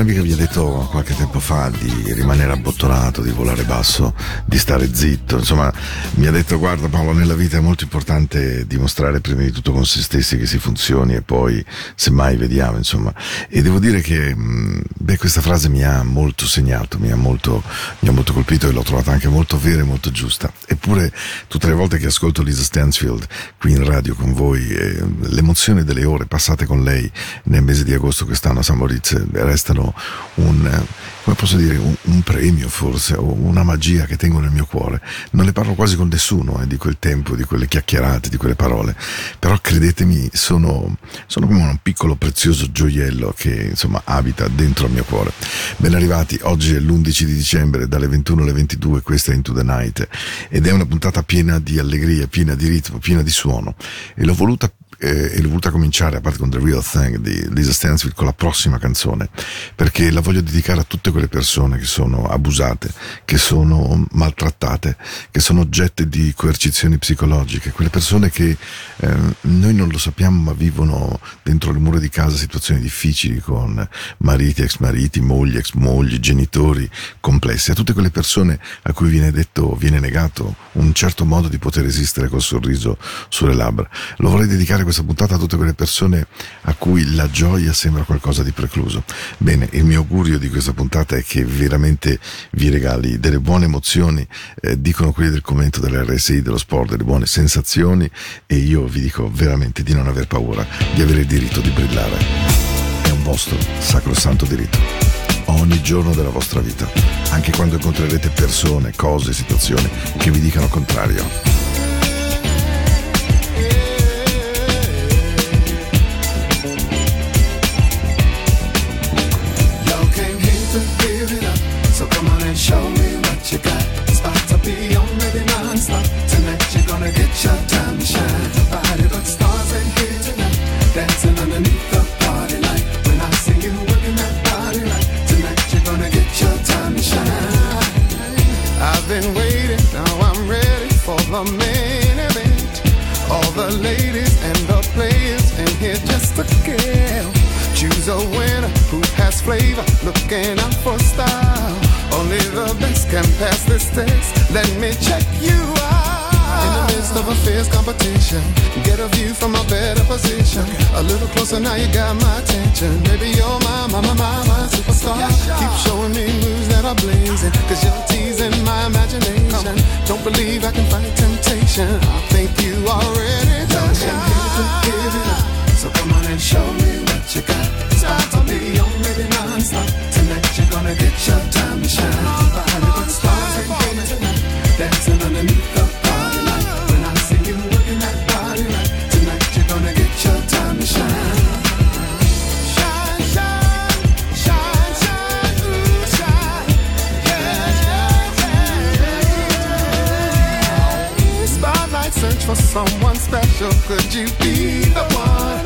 cara amica vi ha detto qualche tempo fa di rimanere abbottonato, di volare basso, di stare zitto, insomma mi ha detto guarda Paolo nella vita è molto importante dimostrare prima di tutto con se stessi che si funzioni e poi semmai vediamo insomma. E devo dire che beh, questa frase mi ha molto segnato, mi ha molto, mi ha molto colpito e l'ho trovata anche molto vera e molto giusta. Eppure tutte le volte che ascolto Lisa Stansfield qui in radio con voi eh, l'emozione delle ore passate con lei nel mese di agosto quest'anno a San Moritz restano un, come posso dire, un, un, premio forse, o una magia che tengo nel mio cuore. Non ne parlo quasi con nessuno eh, di quel tempo, di quelle chiacchierate, di quelle parole, però credetemi, sono, sono come un piccolo prezioso gioiello che insomma abita dentro il mio cuore. Ben arrivati, oggi è l'11 di dicembre, dalle 21 alle 22, questa è Into the Night, ed è una puntata piena di allegria, piena di ritmo, piena di suono, e l'ho voluta eh, e l'ho voluta cominciare, a parte con The Real Thing di Lisa Stansfield, con la prossima canzone, perché la voglio dedicare a tutte quelle persone che sono abusate, che sono maltrattate, che sono oggette di coercizioni psicologiche, quelle persone che eh, noi non lo sappiamo ma vivono dentro le mura di casa situazioni difficili con mariti, ex mariti, mogli, ex mogli, genitori complessi, a tutte quelle persone a cui viene detto, viene negato un certo modo di poter esistere col sorriso sulle labbra. Lo vorrei dedicare questa puntata a tutte quelle persone a cui la gioia sembra qualcosa di precluso. Bene, il mio augurio di questa puntata è che veramente vi regali delle buone emozioni, eh, dicono quelli del commento dell'RSI, dello sport, delle buone sensazioni e io vi dico veramente di non aver paura, di avere il diritto di brillare. È un vostro sacrosanto diritto ogni giorno della vostra vita, anche quando incontrerete persone, cose, situazioni che vi dicano contrario. the ladies and the players, and here's just a girl. Choose a winner who has flavor, looking out for style. Only the best can pass this test. Let me check you out. Midst of a fierce competition, get a view from a better position. A little closer now, you got my attention. Baby, you're my, my, my, my, my superstar. Keep showing me moves that are blazing, cause you're teasing my imagination. Don't believe I can fight temptation. I think you already done. Give it up. So come on and show me what you got. Start to be on baby non-stop. Tonight you're gonna get your time to shine. For someone special. Could you be the one?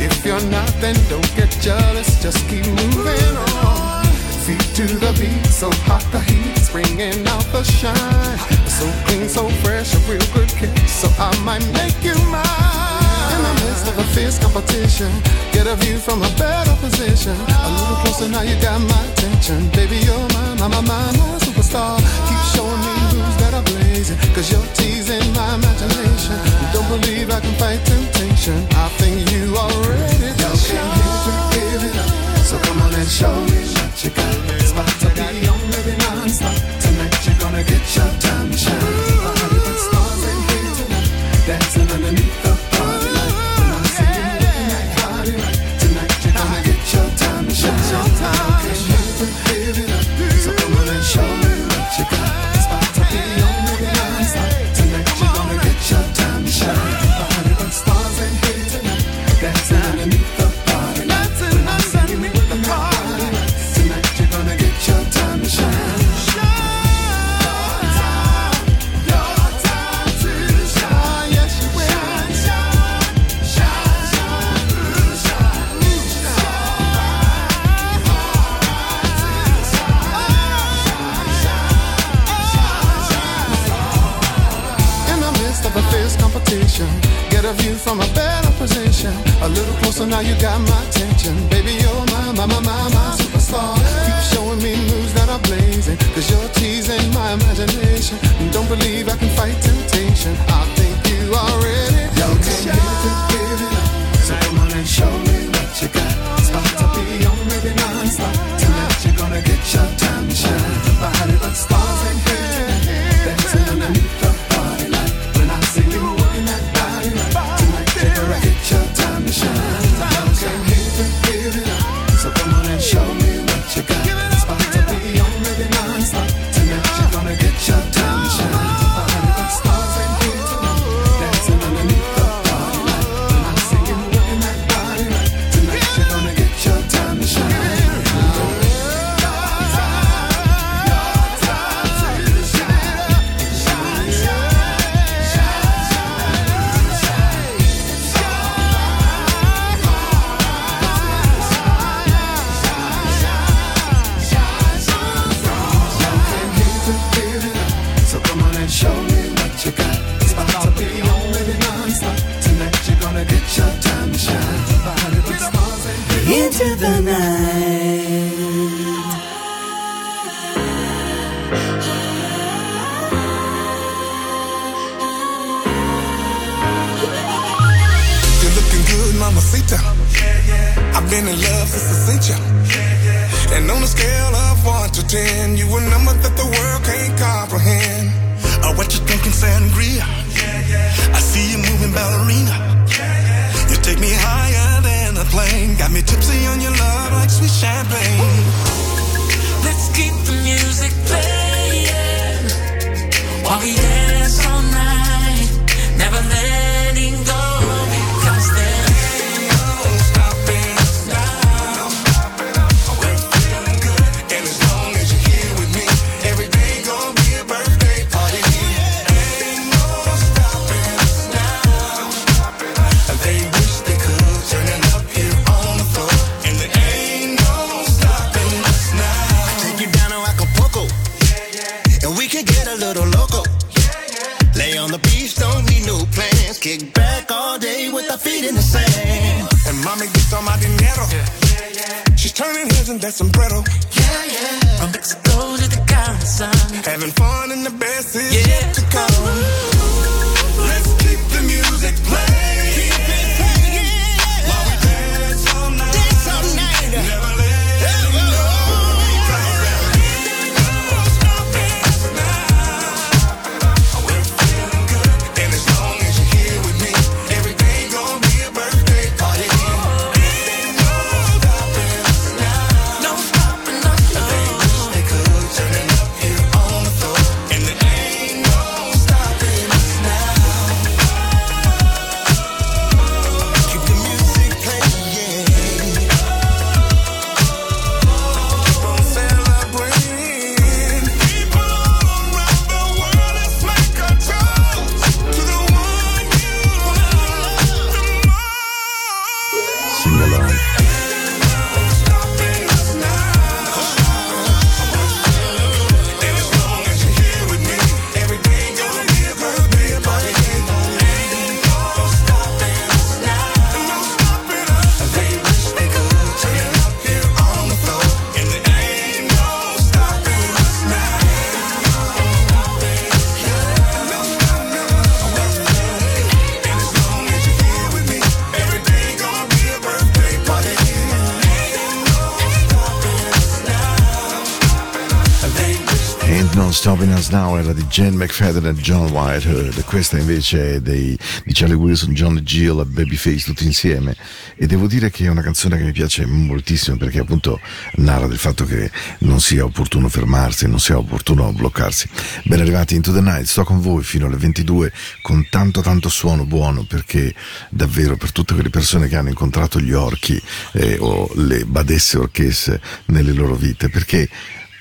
If you're not, then don't get jealous. Just keep moving on. Feet to the beat, so hot the heat's bringing out the shine. So clean, so fresh, a real good kick. So I might make you mine. In the midst of a fierce competition, get a view from a better position. A little closer now, you got my attention. Baby, you're my, my, my, my, my superstar. Keep showing me blazing. Cause you're teasing my imagination. Don't believe I can fight temptation. I think you already up. So come on and show me what you got. It's about to be on, baby, non-stop. Tonight you're gonna get your time to shine. Stopping Us Now era di Jane McFadden e John Whitehead, questa invece è dei, di Charlie Wilson, John Gill e Babyface tutti insieme. E devo dire che è una canzone che mi piace moltissimo perché appunto narra del fatto che non sia opportuno fermarsi, non sia opportuno bloccarsi. Ben arrivati into the night, sto con voi fino alle 22 con tanto tanto suono buono perché davvero per tutte quelle persone che hanno incontrato gli orchi eh, o le badesse orchesse nelle loro vite. Perché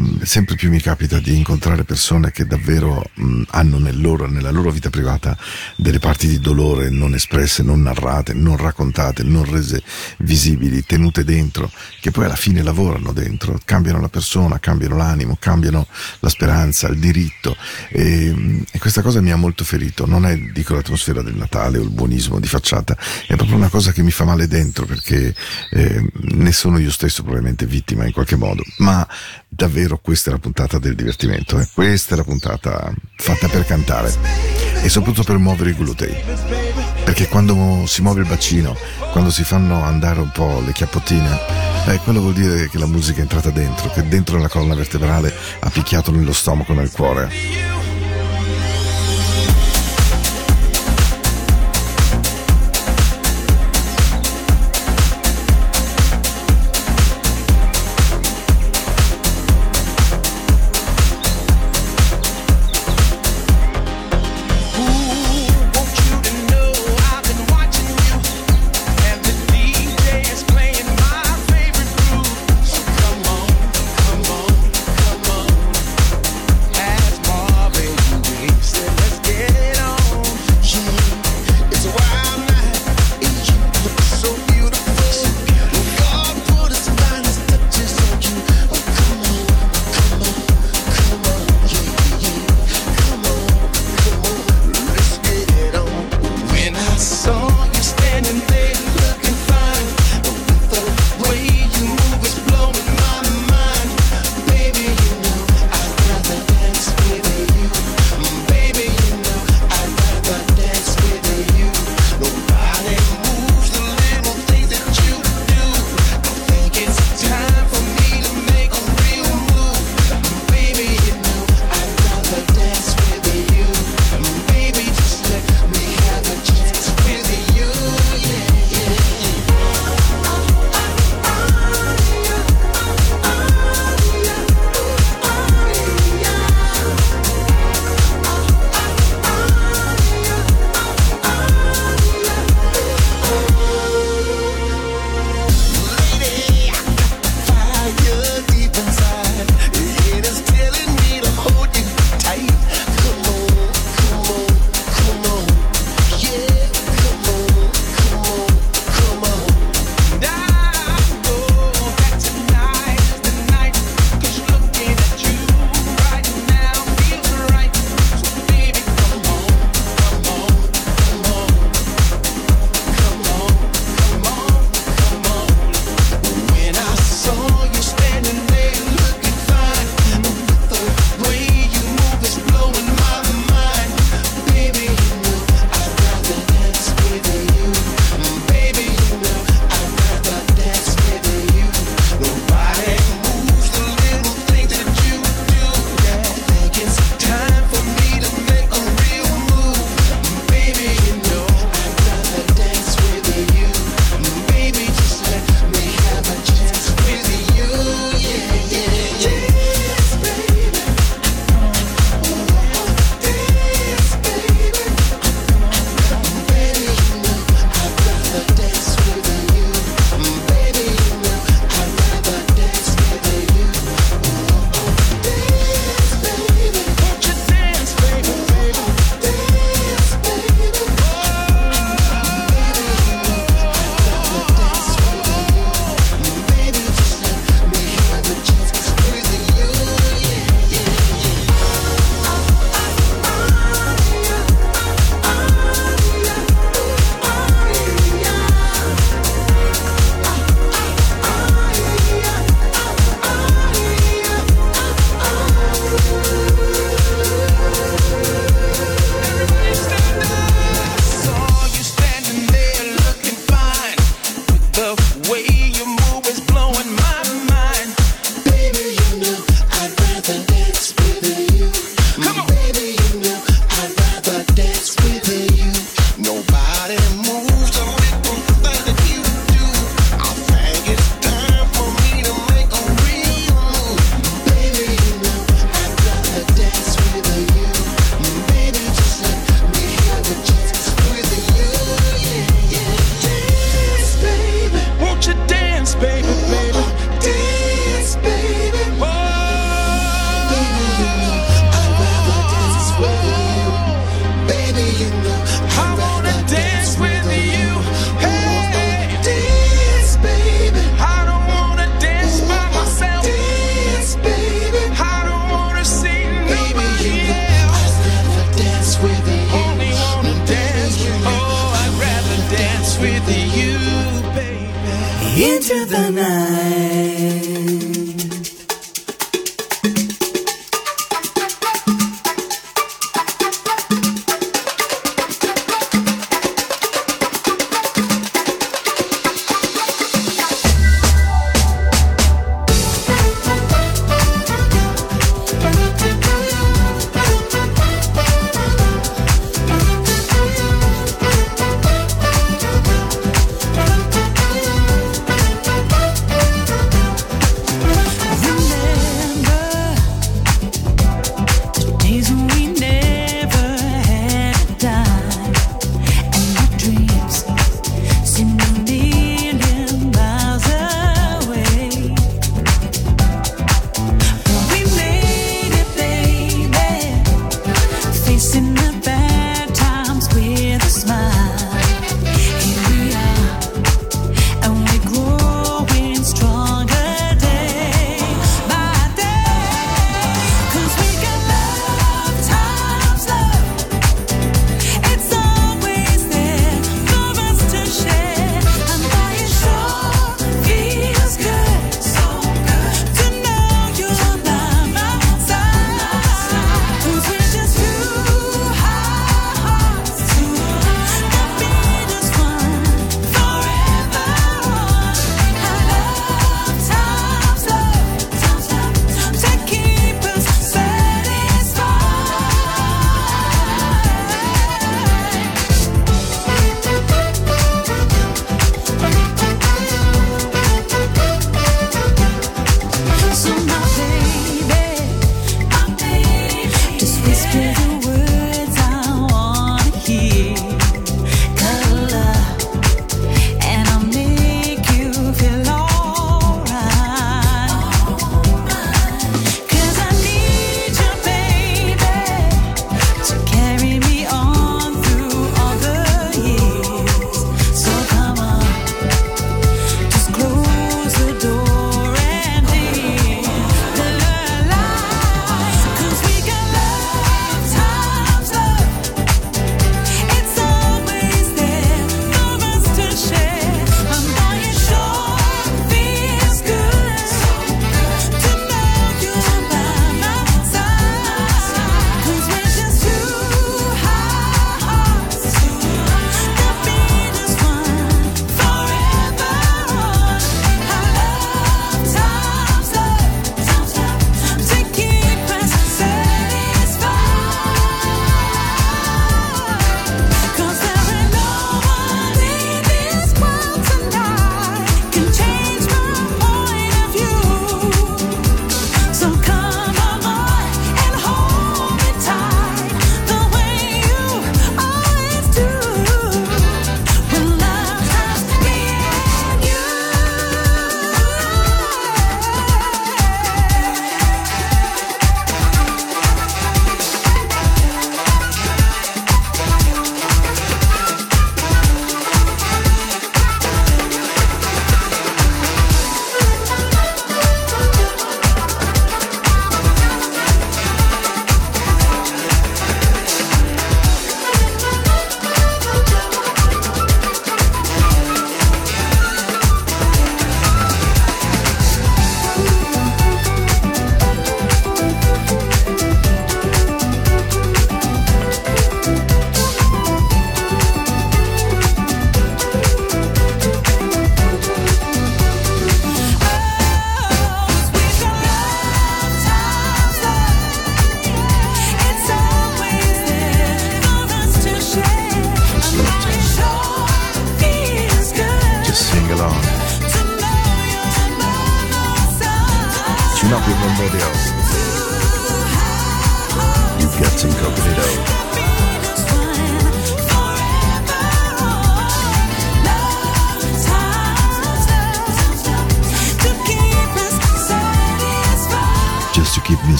Mm, sempre più mi capita di incontrare persone che davvero mh, hanno nel loro, nella loro vita privata delle parti di dolore non espresse, non narrate, non raccontate, non rese visibili, tenute dentro, che poi alla fine lavorano dentro, cambiano la persona, cambiano l'animo, cambiano la speranza, il diritto. E, mm, e questa cosa mi ha molto ferito, non è dico l'atmosfera del Natale o il buonismo di facciata, è proprio una cosa che mi fa male dentro perché eh, ne sono io stesso probabilmente vittima in qualche modo, ma davvero questa è la puntata del divertimento, eh? questa è la puntata fatta per cantare e soprattutto per muovere i glutei. Perché quando si muove il bacino, quando si fanno andare un po' le chiappottine, eh, quello vuol dire che la musica è entrata dentro, che dentro la colonna vertebrale ha picchiato nello stomaco, nel cuore.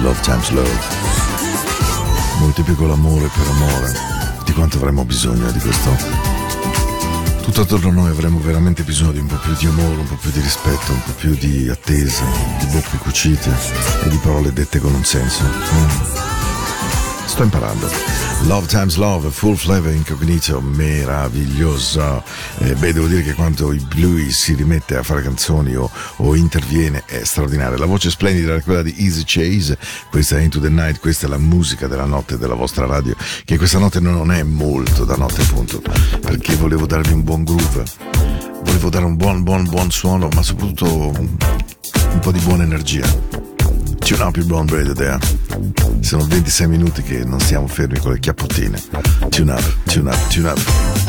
love times love. Moltiplico l'amore per amore. Di quanto avremmo bisogno di questo? Tutto attorno a noi avremmo veramente bisogno di un po' più di amore, un po' più di rispetto, un po' più di attesa, di bocche cucite e di parole dette con un senso. Mm. Sto imparando. Love Times Love, full flavor incognito, meraviglioso. Eh, beh, devo dire che quando lui si rimette a fare canzoni o, o interviene è straordinario. La voce splendida era quella di Easy Chase, questa è Into the Night, questa è la musica della notte della vostra radio, che questa notte non è molto da notte appunto, perché volevo darvi un buon groove, volevo dare un buon buon buon suono, ma soprattutto un po' di buona energia. Tune up Now più Brown Braided Air. Sono 26 minuti che non siamo fermi con le chiappottine. Tune up, tune up, tune up.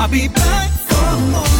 I'll be back for more.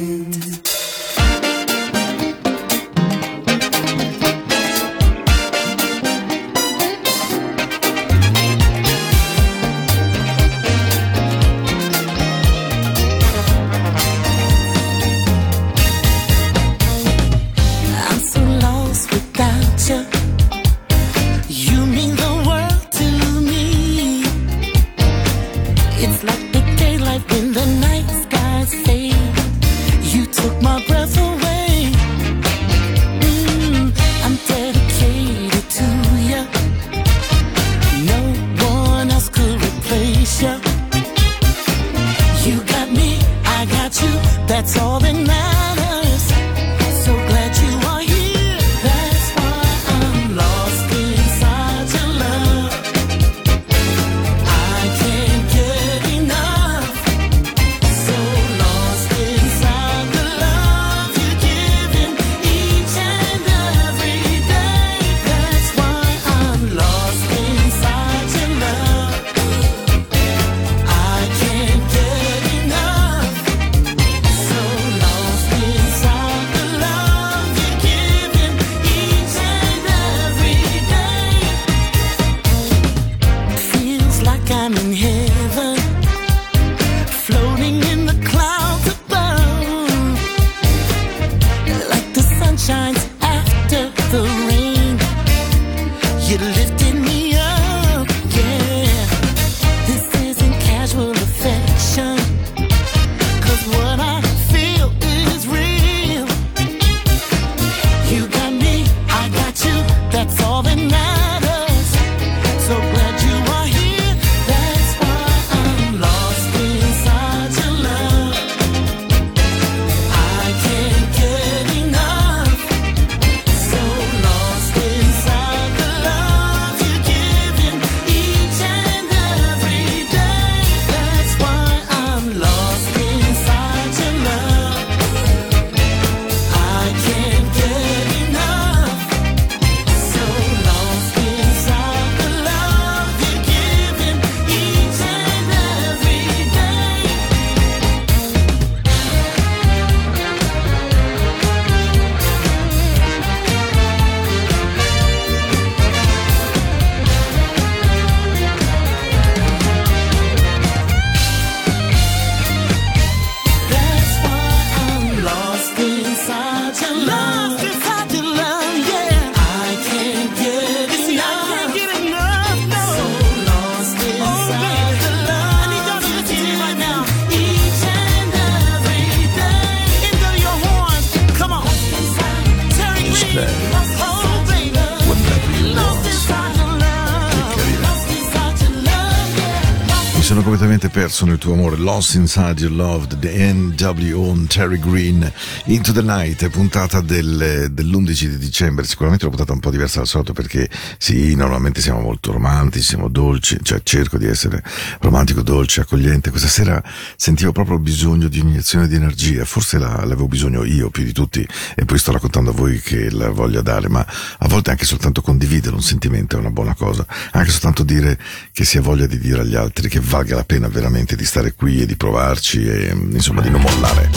sono il tuo amore, Lost Inside Your Love, The NWO, Terry Green, Into the Night, puntata del, dell'11 di dicembre, sicuramente una puntata un po' diversa dal solito perché sì, normalmente siamo molto romantici, siamo dolci, cioè cerco di essere romantico, dolce, accogliente, questa sera sentivo proprio bisogno di un'iniezione di energia, forse l'avevo bisogno io più di tutti e poi sto raccontando a voi che la voglio dare, ma a volte anche soltanto condividere un sentimento è una buona cosa, anche soltanto dire che si ha voglia di dire agli altri che valga la pena veramente veramente di stare qui e di provarci e insomma di non mollare.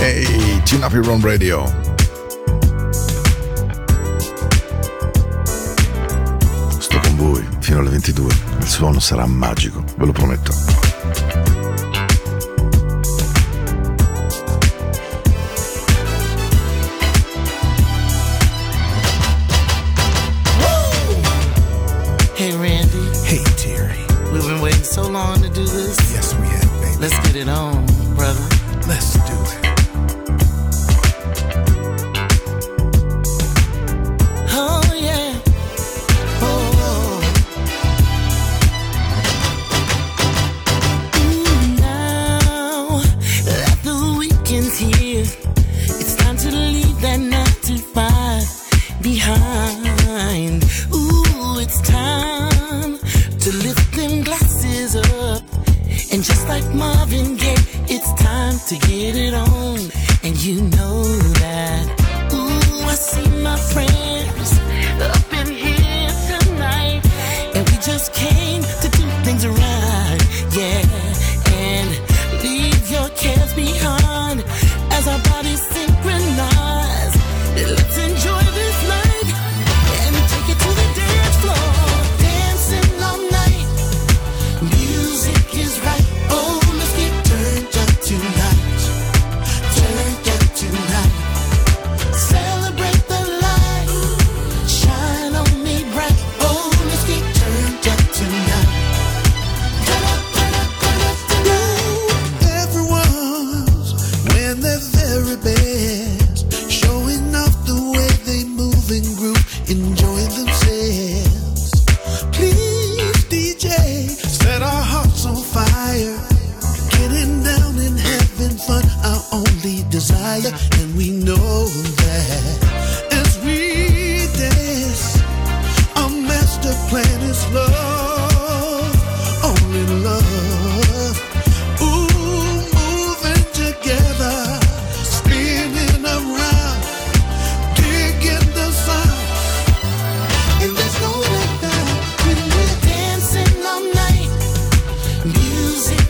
Ehi, hey, tune up your own radio. Sto con voi fino alle 22. Il suono sarà magico, ve lo prometto. Music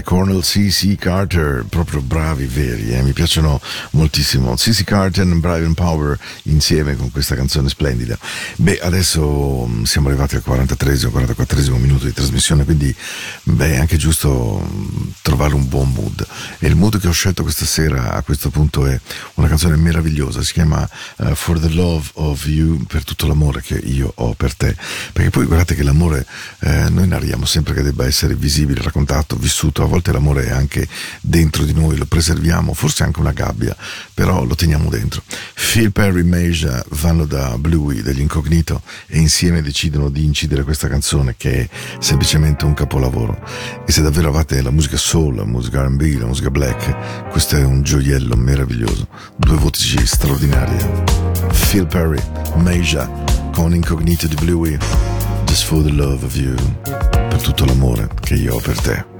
Sometimes e Cornel C.C. Carter, proprio bravi, veri, eh? mi piacciono moltissimo. C.C. Carter e Brian Power insieme con questa canzone splendida. Beh, adesso mm, siamo arrivati al 43-44 minuto di trasmissione, quindi beh, è anche giusto mm, trovare un buon mood. E il mood che ho scelto questa sera a questo punto è una canzone meravigliosa, si chiama eh, For the Love of You, per tutto l'amore che io ho per te. Perché poi guardate che l'amore eh, noi narriamo sempre che debba essere visibile, raccontato, vissuto, a volte l'amore è anche dentro di noi, lo preserviamo, forse anche una gabbia, però lo teniamo dentro. Phil Perry e Meja vanno da Bluey degli Incognito e insieme decidono di incidere questa canzone che è semplicemente un capolavoro. E se davvero avete la musica soul, la musica RB, la musica black, questo è un gioiello meraviglioso. Due voci straordinarie. Phil Perry, Meja con Incognito di Bluey. Just for the love of you. Per tutto l'amore che io ho per te.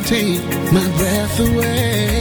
Take my breath away.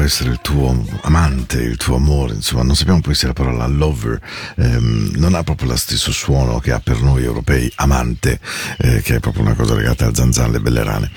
Soltanto essere il tuo amante, il tuo amore, insomma, non sappiamo poi se la parola lover ehm, non ha proprio lo stesso suono che ha per noi europei amante, eh, che è proprio una cosa legata a zanzan, le belle rane.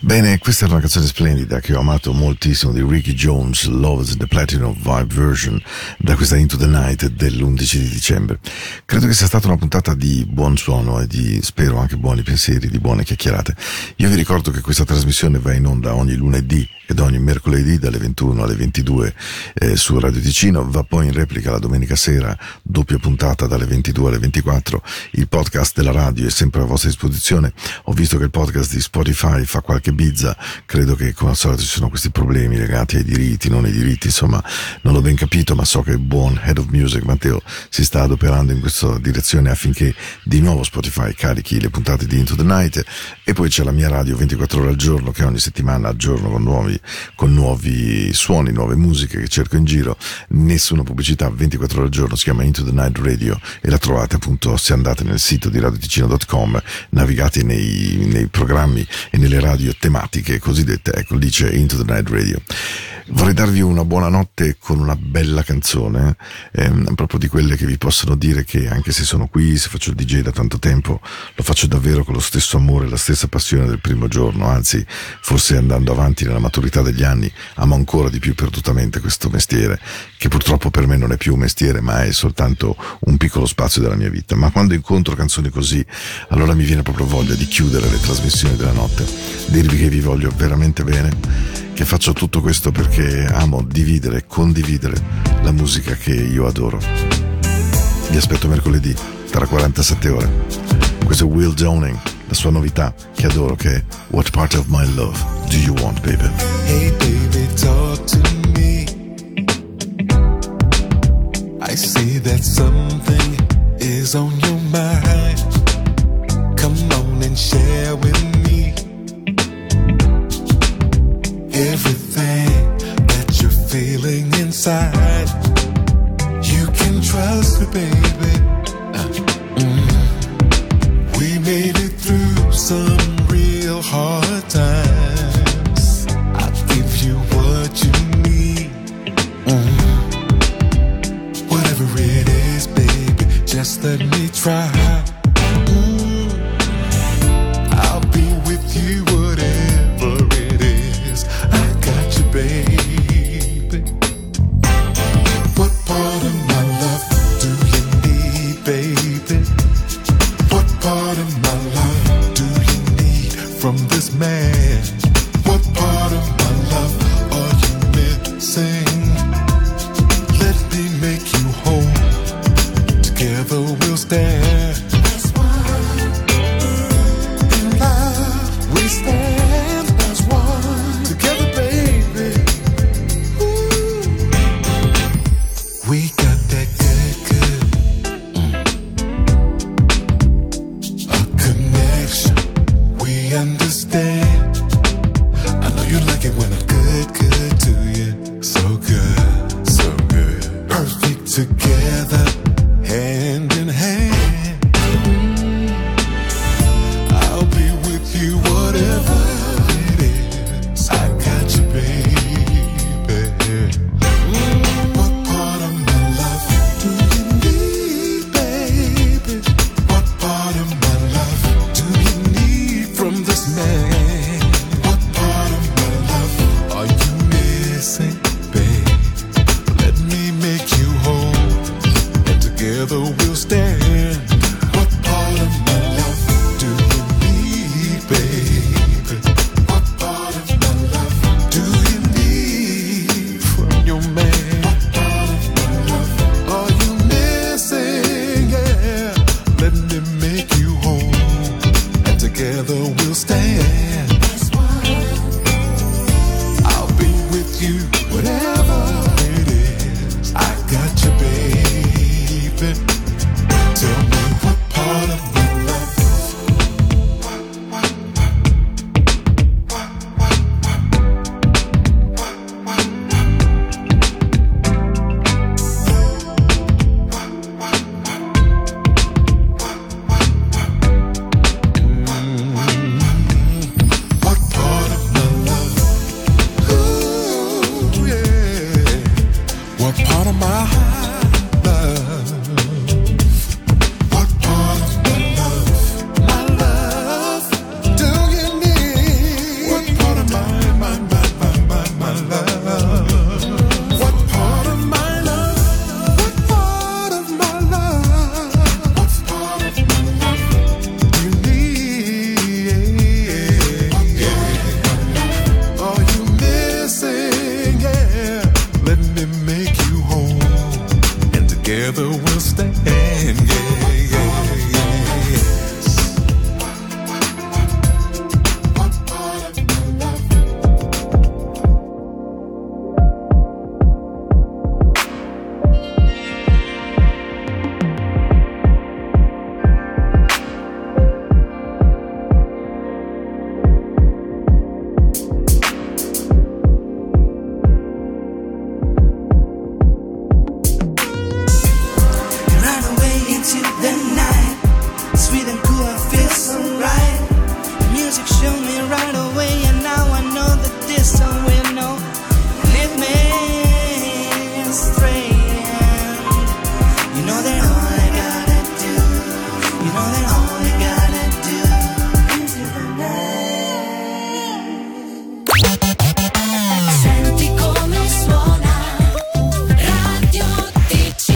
Bene, questa era una canzone splendida che ho amato moltissimo di Ricky Jones, Love's the Platinum Vibe Version, da questa Into the Night dell'11 di dicembre. Credo che sia stata una puntata di buon suono e di, spero, anche buoni pensieri, di buone chiacchierate. Io vi ricordo che questa trasmissione va in onda ogni lunedì ed ogni mercoledì dalle 21 alle 22 eh, su Radio Ticino, va poi in replica la domenica sera, doppia puntata dalle 22 alle 24. Il podcast della radio è sempre a vostra disposizione. Ho visto che il podcast di Spotify fa qualche bizza, credo che come al solito ci sono questi problemi legati ai diritti, non ai diritti, insomma, non l'ho ben capito, ma so che il buon Head of Music Matteo si sta adoperando in questa direzione affinché di nuovo Spotify carichi le puntate di Into the Night e poi c'è la mia radio 24 ore al giorno che ogni settimana aggiorno con nuovi, con nuovi suoni, nuove musiche che cerco in giro, nessuna pubblicità 24 ore al giorno, si chiama Into the Night Radio e la trovate appunto se andate nel sito di radioticino.com, navigate nei, nei programmi e nelle radio tematiche cosiddette, ecco lì c'è Into the Night Radio. Vorrei darvi una buonanotte con una bella canzone, ehm, proprio di quelle che vi possono dire che anche se sono qui, se faccio il DJ da tanto tempo, lo faccio davvero con lo stesso amore, la stessa passione del primo giorno, anzi, forse andando avanti nella maturità degli anni, amo ancora di più perdutamente questo mestiere, che purtroppo per me non è più un mestiere, ma è soltanto un piccolo spazio della mia vita. Ma quando incontro canzoni così, allora mi viene proprio voglia di chiudere le trasmissioni della notte, dirvi che vi voglio veramente bene che faccio tutto questo perché amo dividere e condividere la musica che io adoro. Vi aspetto mercoledì tra 47 ore. Questo è Will Downing, la sua novità che adoro che è What Part of My Love Do You Want Baby? Hey baby, talk to me. I see that something is on your mind. Come on and share with me everything that you're feeling inside. You can trust me, baby. Uh, mm. We made it through some real hard times. I'll give you what you need. Mm. Whatever it is, baby, just let me try. part of my life do you need from this man? What part of